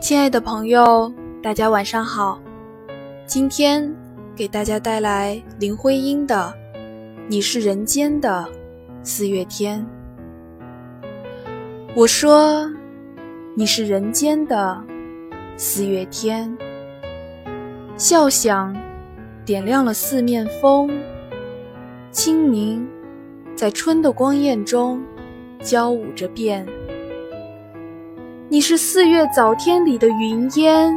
亲爱的朋友，大家晚上好。今天给大家带来林徽因的《你是人间的四月天》。我说你是人间的四月天，笑响点亮了四面风，清明在春的光艳中交舞着变。你是四月早天里的云烟，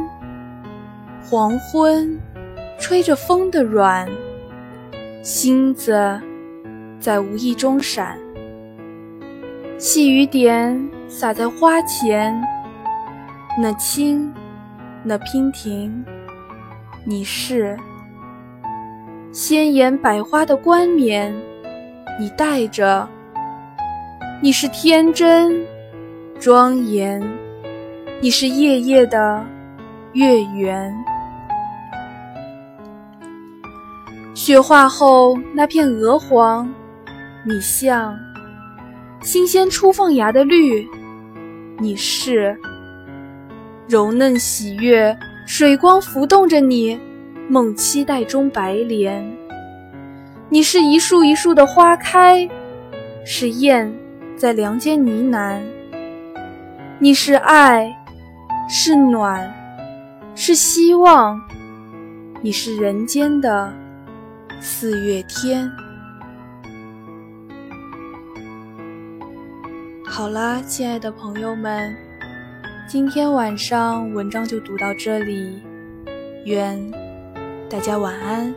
黄昏吹着风的软，星子在无意中闪，细雨点洒在花前，那轻，那娉婷，你是鲜艳百花的冠冕，你戴着，你是天真。庄严，你是夜夜的月圆。雪化后那片鹅黄，你像新鲜初放芽的绿，你是柔嫩喜悦，水光浮动着你梦期待中白莲。你是一树一树的花开，是燕在梁间呢喃。你是爱，是暖，是希望，你是人间的四月天。好啦，亲爱的朋友们，今天晚上文章就读到这里，愿大家晚安。